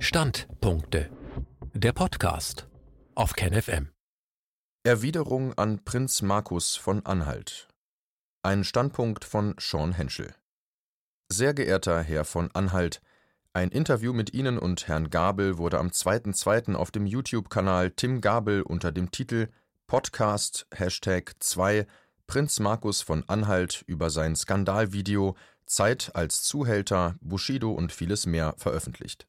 Standpunkte. Der Podcast auf KenFM. Erwiderung an Prinz Markus von Anhalt. Ein Standpunkt von Sean Henschel. Sehr geehrter Herr von Anhalt, ein Interview mit Ihnen und Herrn Gabel wurde am 2.2. auf dem YouTube-Kanal Tim Gabel unter dem Titel Podcast Hashtag 2 Prinz Markus von Anhalt über sein Skandalvideo Zeit als Zuhälter, Bushido und vieles mehr veröffentlicht.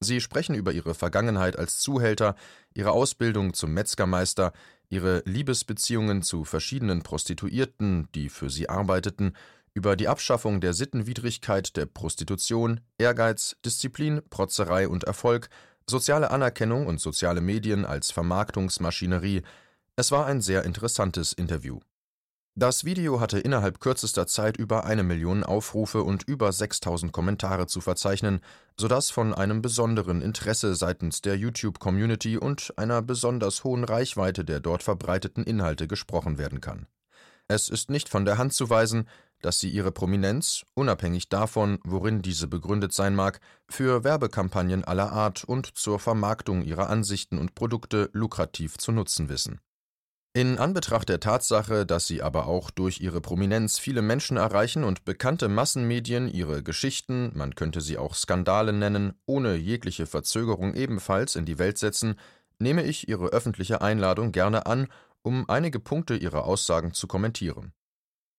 Sie sprechen über ihre Vergangenheit als Zuhälter, ihre Ausbildung zum Metzgermeister, ihre Liebesbeziehungen zu verschiedenen Prostituierten, die für sie arbeiteten, über die Abschaffung der Sittenwidrigkeit der Prostitution, Ehrgeiz, Disziplin, Protzerei und Erfolg, soziale Anerkennung und soziale Medien als Vermarktungsmaschinerie. Es war ein sehr interessantes Interview. Das Video hatte innerhalb kürzester Zeit über eine Million Aufrufe und über 6000 Kommentare zu verzeichnen, sodass von einem besonderen Interesse seitens der YouTube-Community und einer besonders hohen Reichweite der dort verbreiteten Inhalte gesprochen werden kann. Es ist nicht von der Hand zu weisen, dass sie ihre Prominenz, unabhängig davon, worin diese begründet sein mag, für Werbekampagnen aller Art und zur Vermarktung ihrer Ansichten und Produkte lukrativ zu nutzen wissen. In Anbetracht der Tatsache, dass sie aber auch durch ihre Prominenz viele Menschen erreichen und bekannte Massenmedien ihre Geschichten, man könnte sie auch Skandale nennen, ohne jegliche Verzögerung ebenfalls in die Welt setzen, nehme ich Ihre öffentliche Einladung gerne an, um einige Punkte Ihrer Aussagen zu kommentieren.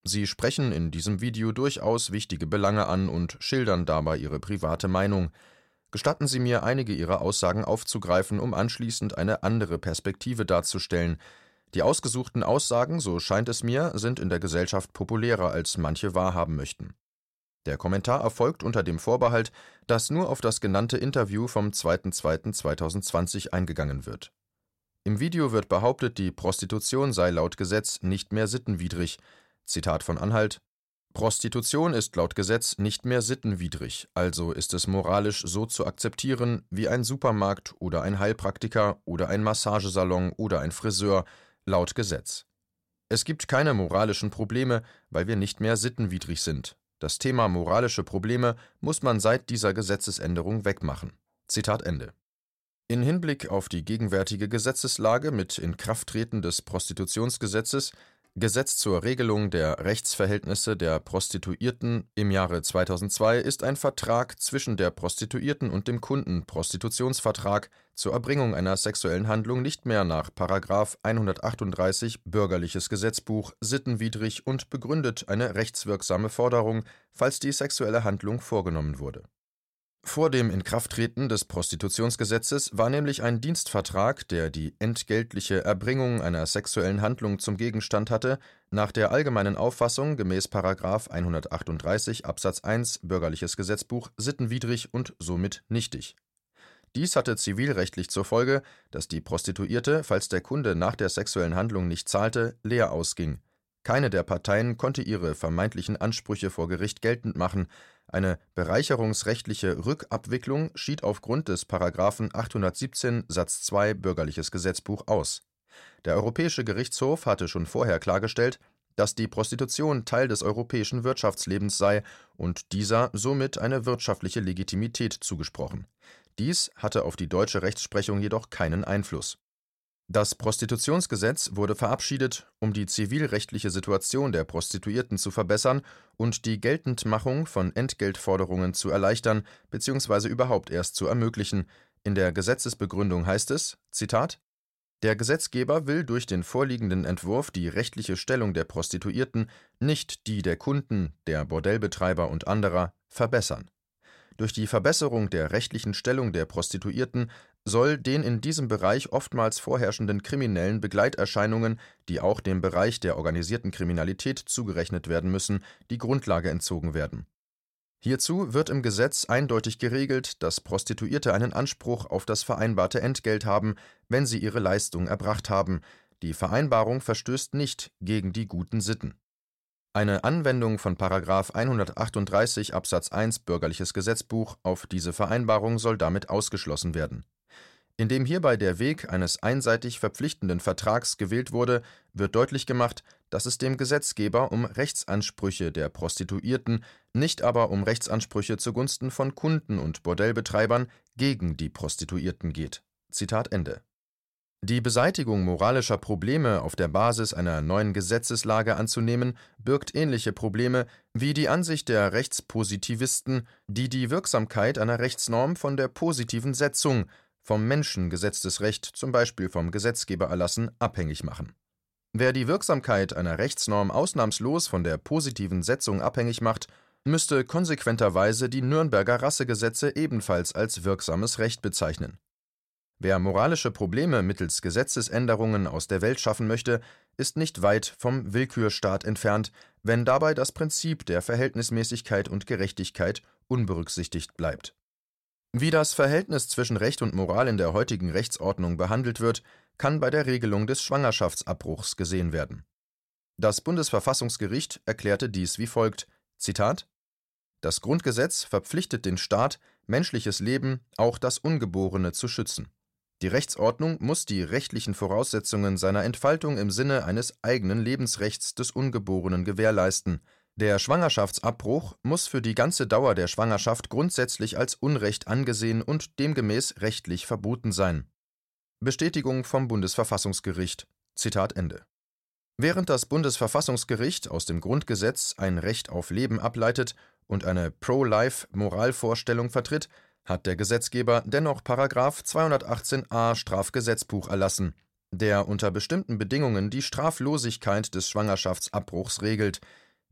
Sie sprechen in diesem Video durchaus wichtige Belange an und schildern dabei Ihre private Meinung. Gestatten Sie mir, einige Ihrer Aussagen aufzugreifen, um anschließend eine andere Perspektive darzustellen, die ausgesuchten Aussagen, so scheint es mir, sind in der Gesellschaft populärer, als manche wahrhaben möchten. Der Kommentar erfolgt unter dem Vorbehalt, dass nur auf das genannte Interview vom 2.2.2020 eingegangen wird. Im Video wird behauptet, die Prostitution sei laut Gesetz nicht mehr sittenwidrig. Zitat von Anhalt Prostitution ist laut Gesetz nicht mehr sittenwidrig, also ist es moralisch so zu akzeptieren wie ein Supermarkt oder ein Heilpraktiker oder ein Massagesalon oder ein Friseur, laut Gesetz. Es gibt keine moralischen Probleme, weil wir nicht mehr sittenwidrig sind. Das Thema moralische Probleme muss man seit dieser Gesetzesänderung wegmachen. Zitat Ende. In Hinblick auf die gegenwärtige Gesetzeslage mit Inkrafttreten des Prostitutionsgesetzes Gesetz zur Regelung der Rechtsverhältnisse der Prostituierten im Jahre 2002 ist ein Vertrag zwischen der Prostituierten und dem Kunden. Prostitutionsvertrag zur Erbringung einer sexuellen Handlung nicht mehr nach § 138 Bürgerliches Gesetzbuch sittenwidrig und begründet eine rechtswirksame Forderung, falls die sexuelle Handlung vorgenommen wurde vor dem Inkrafttreten des Prostitutionsgesetzes war nämlich ein Dienstvertrag, der die entgeltliche Erbringung einer sexuellen Handlung zum Gegenstand hatte, nach der allgemeinen Auffassung gemäß § 138 Absatz 1 Bürgerliches Gesetzbuch sittenwidrig und somit nichtig. Dies hatte zivilrechtlich zur Folge, dass die Prostituierte, falls der Kunde nach der sexuellen Handlung nicht zahlte, leer ausging. Keine der Parteien konnte ihre vermeintlichen Ansprüche vor Gericht geltend machen, eine bereicherungsrechtliche Rückabwicklung schied aufgrund des § 817 Satz 2 Bürgerliches Gesetzbuch aus. Der Europäische Gerichtshof hatte schon vorher klargestellt, dass die Prostitution Teil des europäischen Wirtschaftslebens sei und dieser somit eine wirtschaftliche Legitimität zugesprochen. Dies hatte auf die deutsche Rechtsprechung jedoch keinen Einfluss das Prostitutionsgesetz wurde verabschiedet, um die zivilrechtliche Situation der Prostituierten zu verbessern und die Geltendmachung von Entgeltforderungen zu erleichtern bzw. überhaupt erst zu ermöglichen. In der Gesetzesbegründung heißt es: Zitat Der Gesetzgeber will durch den vorliegenden Entwurf die rechtliche Stellung der Prostituierten, nicht die der Kunden, der Bordellbetreiber und anderer, verbessern durch die Verbesserung der rechtlichen Stellung der Prostituierten soll den in diesem Bereich oftmals vorherrschenden kriminellen Begleiterscheinungen, die auch dem Bereich der organisierten Kriminalität zugerechnet werden müssen, die Grundlage entzogen werden. Hierzu wird im Gesetz eindeutig geregelt, dass Prostituierte einen Anspruch auf das vereinbarte Entgelt haben, wenn sie ihre Leistung erbracht haben. Die Vereinbarung verstößt nicht gegen die guten Sitten eine Anwendung von § 138 Absatz 1 Bürgerliches Gesetzbuch auf diese Vereinbarung soll damit ausgeschlossen werden. Indem hierbei der Weg eines einseitig verpflichtenden Vertrags gewählt wurde, wird deutlich gemacht, dass es dem Gesetzgeber um Rechtsansprüche der Prostituierten, nicht aber um Rechtsansprüche zugunsten von Kunden und Bordellbetreibern gegen die Prostituierten geht. Zitat Ende. Die Beseitigung moralischer Probleme auf der Basis einer neuen Gesetzeslage anzunehmen, birgt ähnliche Probleme wie die Ansicht der Rechtspositivisten, die die Wirksamkeit einer Rechtsnorm von der positiven Setzung, vom Menschen gesetztes Recht, zum Beispiel vom Gesetzgebererlassen, abhängig machen. Wer die Wirksamkeit einer Rechtsnorm ausnahmslos von der positiven Setzung abhängig macht, müsste konsequenterweise die Nürnberger Rassegesetze ebenfalls als wirksames Recht bezeichnen. Wer moralische Probleme mittels Gesetzesänderungen aus der Welt schaffen möchte, ist nicht weit vom Willkürstaat entfernt, wenn dabei das Prinzip der Verhältnismäßigkeit und Gerechtigkeit unberücksichtigt bleibt. Wie das Verhältnis zwischen Recht und Moral in der heutigen Rechtsordnung behandelt wird, kann bei der Regelung des Schwangerschaftsabbruchs gesehen werden. Das Bundesverfassungsgericht erklärte dies wie folgt: Zitat: Das Grundgesetz verpflichtet den Staat, menschliches Leben, auch das Ungeborene, zu schützen. Die Rechtsordnung muss die rechtlichen Voraussetzungen seiner Entfaltung im Sinne eines eigenen Lebensrechts des Ungeborenen gewährleisten. Der Schwangerschaftsabbruch muss für die ganze Dauer der Schwangerschaft grundsätzlich als Unrecht angesehen und demgemäß rechtlich verboten sein. Bestätigung vom Bundesverfassungsgericht. Zitat Ende. Während das Bundesverfassungsgericht aus dem Grundgesetz ein Recht auf Leben ableitet und eine Pro-Life-Moralvorstellung vertritt, hat der Gesetzgeber dennoch § 218a Strafgesetzbuch erlassen, der unter bestimmten Bedingungen die Straflosigkeit des Schwangerschaftsabbruchs regelt.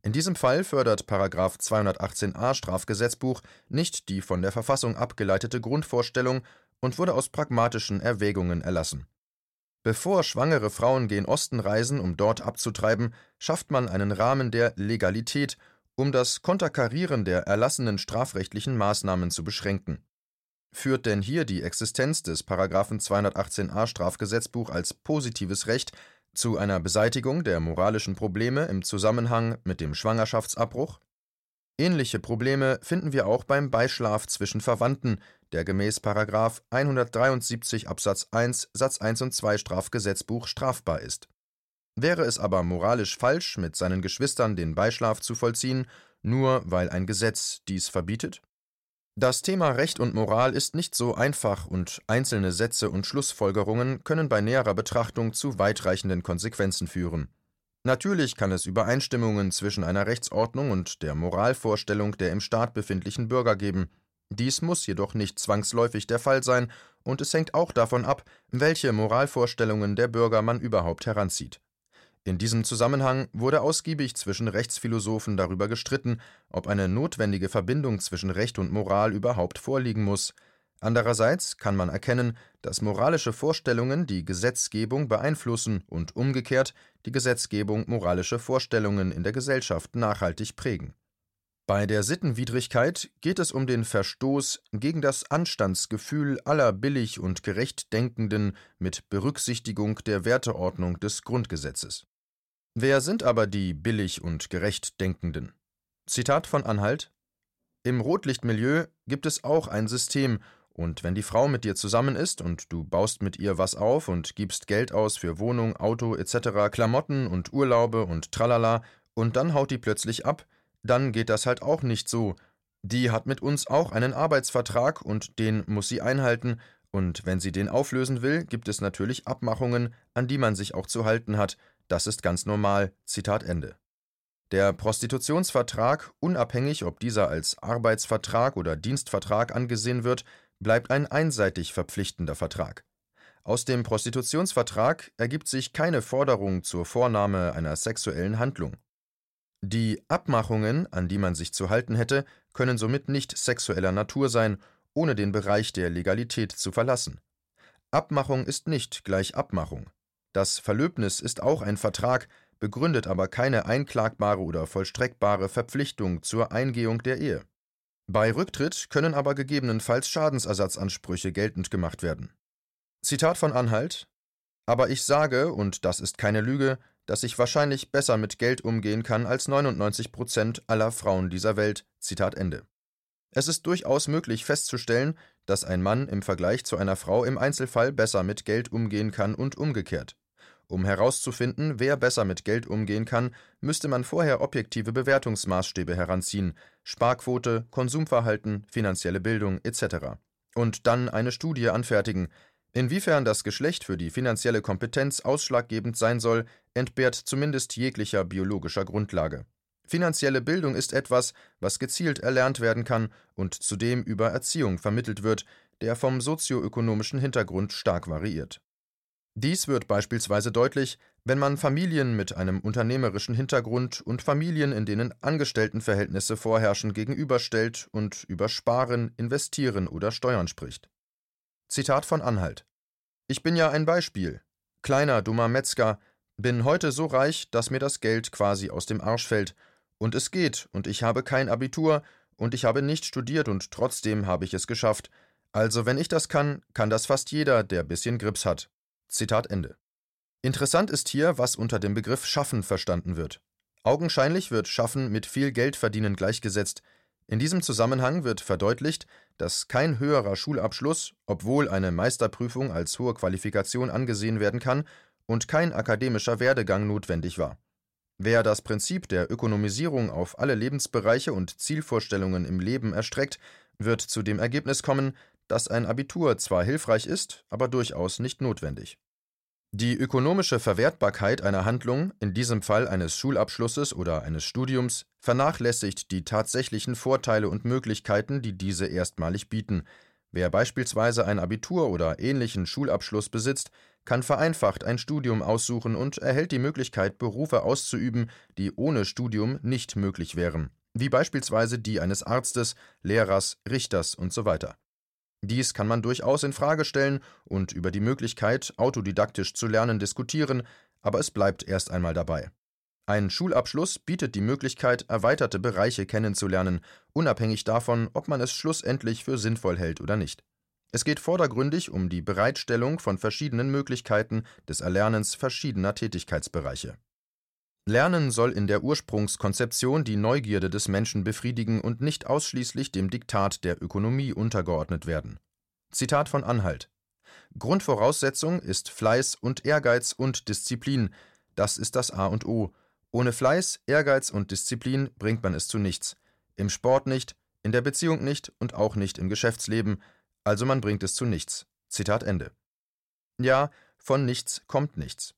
In diesem Fall fördert § 218a Strafgesetzbuch nicht die von der Verfassung abgeleitete Grundvorstellung und wurde aus pragmatischen Erwägungen erlassen. Bevor schwangere Frauen gen Osten reisen, um dort abzutreiben, schafft man einen Rahmen der Legalität um das Konterkarieren der erlassenen strafrechtlichen Maßnahmen zu beschränken. Führt denn hier die Existenz des § 218a Strafgesetzbuch als positives Recht zu einer Beseitigung der moralischen Probleme im Zusammenhang mit dem Schwangerschaftsabbruch? Ähnliche Probleme finden wir auch beim Beischlaf zwischen Verwandten, der gemäß § 173 Absatz 1 Satz 1 und 2 Strafgesetzbuch strafbar ist Wäre es aber moralisch falsch, mit seinen Geschwistern den Beischlaf zu vollziehen, nur weil ein Gesetz dies verbietet? Das Thema Recht und Moral ist nicht so einfach und einzelne Sätze und Schlussfolgerungen können bei näherer Betrachtung zu weitreichenden Konsequenzen führen. Natürlich kann es Übereinstimmungen zwischen einer Rechtsordnung und der Moralvorstellung der im Staat befindlichen Bürger geben. Dies muss jedoch nicht zwangsläufig der Fall sein, und es hängt auch davon ab, welche Moralvorstellungen der Bürger man überhaupt heranzieht. In diesem Zusammenhang wurde ausgiebig zwischen Rechtsphilosophen darüber gestritten, ob eine notwendige Verbindung zwischen Recht und Moral überhaupt vorliegen muss. Andererseits kann man erkennen, dass moralische Vorstellungen die Gesetzgebung beeinflussen und umgekehrt die Gesetzgebung moralische Vorstellungen in der Gesellschaft nachhaltig prägen. Bei der Sittenwidrigkeit geht es um den Verstoß gegen das Anstandsgefühl aller billig und gerecht Denkenden mit Berücksichtigung der Werteordnung des Grundgesetzes Wer sind aber die billig und gerecht Denkenden? Zitat von Anhalt Im Rotlichtmilieu gibt es auch ein System, und wenn die Frau mit dir zusammen ist und du baust mit ihr was auf und gibst Geld aus für Wohnung, Auto etc., Klamotten und Urlaube und tralala, und dann haut die plötzlich ab, dann geht das halt auch nicht so. Die hat mit uns auch einen Arbeitsvertrag und den muss sie einhalten, und wenn sie den auflösen will, gibt es natürlich Abmachungen, an die man sich auch zu halten hat, das ist ganz normal. Zitat Ende. Der Prostitutionsvertrag, unabhängig ob dieser als Arbeitsvertrag oder Dienstvertrag angesehen wird, bleibt ein einseitig verpflichtender Vertrag. Aus dem Prostitutionsvertrag ergibt sich keine Forderung zur Vornahme einer sexuellen Handlung. Die Abmachungen, an die man sich zu halten hätte, können somit nicht sexueller Natur sein, ohne den Bereich der Legalität zu verlassen. Abmachung ist nicht gleich Abmachung. Das Verlöbnis ist auch ein Vertrag, begründet aber keine einklagbare oder vollstreckbare Verpflichtung zur Eingehung der Ehe. Bei Rücktritt können aber gegebenenfalls Schadensersatzansprüche geltend gemacht werden. Zitat von Anhalt Aber ich sage, und das ist keine Lüge, dass ich wahrscheinlich besser mit Geld umgehen kann als 99 Prozent aller Frauen dieser Welt. Zitat Ende. Es ist durchaus möglich festzustellen, dass ein Mann im Vergleich zu einer Frau im Einzelfall besser mit Geld umgehen kann und umgekehrt. Um herauszufinden, wer besser mit Geld umgehen kann, müsste man vorher objektive Bewertungsmaßstäbe heranziehen Sparquote, Konsumverhalten, finanzielle Bildung etc. und dann eine Studie anfertigen. Inwiefern das Geschlecht für die finanzielle Kompetenz ausschlaggebend sein soll, entbehrt zumindest jeglicher biologischer Grundlage. Finanzielle Bildung ist etwas, was gezielt erlernt werden kann und zudem über Erziehung vermittelt wird, der vom sozioökonomischen Hintergrund stark variiert. Dies wird beispielsweise deutlich, wenn man Familien mit einem unternehmerischen Hintergrund und Familien, in denen Angestelltenverhältnisse vorherrschen, gegenüberstellt und über Sparen, Investieren oder Steuern spricht. Zitat von Anhalt Ich bin ja ein Beispiel. Kleiner, dummer Metzger, bin heute so reich, dass mir das Geld quasi aus dem Arsch fällt, und es geht, und ich habe kein Abitur, und ich habe nicht studiert, und trotzdem habe ich es geschafft. Also, wenn ich das kann, kann das fast jeder, der bisschen Grips hat. Zitat Ende. Interessant ist hier, was unter dem Begriff Schaffen verstanden wird. Augenscheinlich wird Schaffen mit viel Geld verdienen gleichgesetzt. In diesem Zusammenhang wird verdeutlicht, dass kein höherer Schulabschluss, obwohl eine Meisterprüfung als hohe Qualifikation angesehen werden kann, und kein akademischer Werdegang notwendig war. Wer das Prinzip der Ökonomisierung auf alle Lebensbereiche und Zielvorstellungen im Leben erstreckt, wird zu dem Ergebnis kommen, dass ein Abitur zwar hilfreich ist, aber durchaus nicht notwendig. Die ökonomische Verwertbarkeit einer Handlung, in diesem Fall eines Schulabschlusses oder eines Studiums, vernachlässigt die tatsächlichen Vorteile und Möglichkeiten, die diese erstmalig bieten. Wer beispielsweise ein Abitur oder ähnlichen Schulabschluss besitzt, kann vereinfacht ein Studium aussuchen und erhält die Möglichkeit, Berufe auszuüben, die ohne Studium nicht möglich wären, wie beispielsweise die eines Arztes, Lehrers, Richters usw. Dies kann man durchaus in Frage stellen und über die Möglichkeit, autodidaktisch zu lernen, diskutieren, aber es bleibt erst einmal dabei. Ein Schulabschluss bietet die Möglichkeit, erweiterte Bereiche kennenzulernen, unabhängig davon, ob man es schlussendlich für sinnvoll hält oder nicht. Es geht vordergründig um die Bereitstellung von verschiedenen Möglichkeiten des Erlernens verschiedener Tätigkeitsbereiche. Lernen soll in der Ursprungskonzeption die Neugierde des Menschen befriedigen und nicht ausschließlich dem Diktat der Ökonomie untergeordnet werden. Zitat von Anhalt Grundvoraussetzung ist Fleiß und Ehrgeiz und Disziplin, das ist das A und O. Ohne Fleiß, Ehrgeiz und Disziplin bringt man es zu nichts. Im Sport nicht, in der Beziehung nicht und auch nicht im Geschäftsleben, also man bringt es zu nichts. Zitat Ende. Ja, von nichts kommt nichts.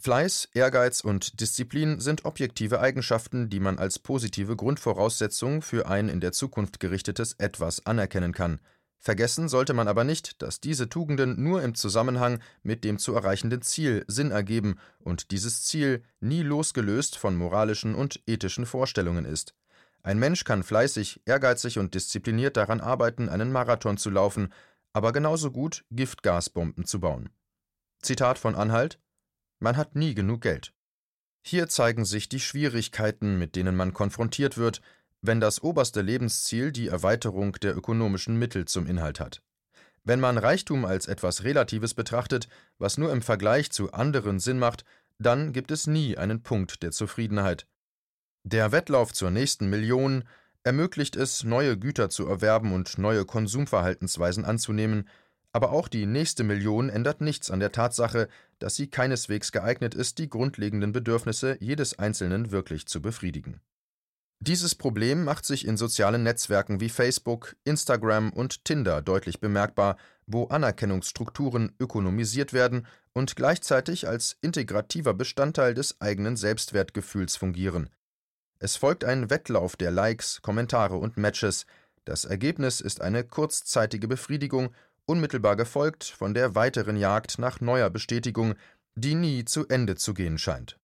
Fleiß, Ehrgeiz und Disziplin sind objektive Eigenschaften, die man als positive Grundvoraussetzung für ein in der Zukunft gerichtetes Etwas anerkennen kann. Vergessen sollte man aber nicht, dass diese Tugenden nur im Zusammenhang mit dem zu erreichenden Ziel Sinn ergeben und dieses Ziel nie losgelöst von moralischen und ethischen Vorstellungen ist. Ein Mensch kann fleißig, ehrgeizig und diszipliniert daran arbeiten, einen Marathon zu laufen, aber genauso gut Giftgasbomben zu bauen. Zitat von Anhalt Man hat nie genug Geld. Hier zeigen sich die Schwierigkeiten, mit denen man konfrontiert wird, wenn das oberste Lebensziel die Erweiterung der ökonomischen Mittel zum Inhalt hat. Wenn man Reichtum als etwas Relatives betrachtet, was nur im Vergleich zu anderen Sinn macht, dann gibt es nie einen Punkt der Zufriedenheit. Der Wettlauf zur nächsten Million ermöglicht es, neue Güter zu erwerben und neue Konsumverhaltensweisen anzunehmen, aber auch die nächste Million ändert nichts an der Tatsache, dass sie keineswegs geeignet ist, die grundlegenden Bedürfnisse jedes Einzelnen wirklich zu befriedigen. Dieses Problem macht sich in sozialen Netzwerken wie Facebook, Instagram und Tinder deutlich bemerkbar, wo Anerkennungsstrukturen ökonomisiert werden und gleichzeitig als integrativer Bestandteil des eigenen Selbstwertgefühls fungieren. Es folgt ein Wettlauf der Likes, Kommentare und Matches. Das Ergebnis ist eine kurzzeitige Befriedigung, unmittelbar gefolgt von der weiteren Jagd nach neuer Bestätigung, die nie zu Ende zu gehen scheint.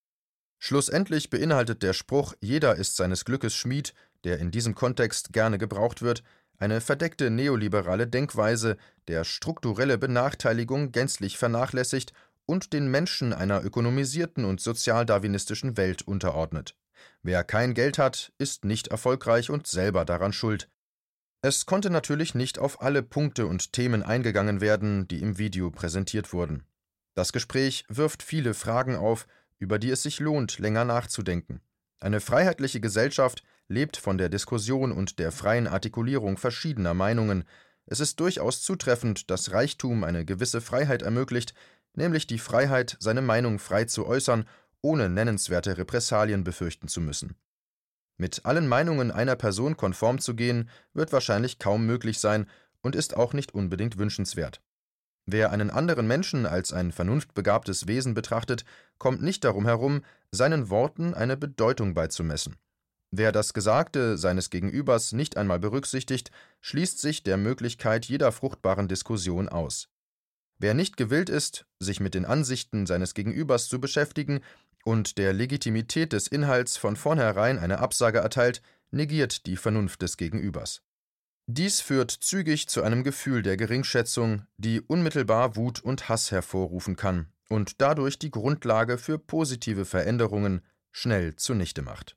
Schlussendlich beinhaltet der Spruch Jeder ist seines Glückes Schmied, der in diesem Kontext gerne gebraucht wird, eine verdeckte neoliberale Denkweise, der strukturelle Benachteiligung gänzlich vernachlässigt und den Menschen einer ökonomisierten und sozialdarwinistischen Welt unterordnet. Wer kein Geld hat, ist nicht erfolgreich und selber daran schuld. Es konnte natürlich nicht auf alle Punkte und Themen eingegangen werden, die im Video präsentiert wurden. Das Gespräch wirft viele Fragen auf, über die es sich lohnt, länger nachzudenken. Eine freiheitliche Gesellschaft lebt von der Diskussion und der freien Artikulierung verschiedener Meinungen. Es ist durchaus zutreffend, dass Reichtum eine gewisse Freiheit ermöglicht, nämlich die Freiheit, seine Meinung frei zu äußern, ohne nennenswerte Repressalien befürchten zu müssen. Mit allen Meinungen einer Person konform zu gehen, wird wahrscheinlich kaum möglich sein und ist auch nicht unbedingt wünschenswert. Wer einen anderen Menschen als ein vernunftbegabtes Wesen betrachtet, kommt nicht darum herum, seinen Worten eine Bedeutung beizumessen. Wer das Gesagte seines Gegenübers nicht einmal berücksichtigt, schließt sich der Möglichkeit jeder fruchtbaren Diskussion aus. Wer nicht gewillt ist, sich mit den Ansichten seines Gegenübers zu beschäftigen und der Legitimität des Inhalts von vornherein eine Absage erteilt, negiert die Vernunft des Gegenübers. Dies führt zügig zu einem Gefühl der Geringschätzung, die unmittelbar Wut und Hass hervorrufen kann und dadurch die Grundlage für positive Veränderungen schnell zunichte macht.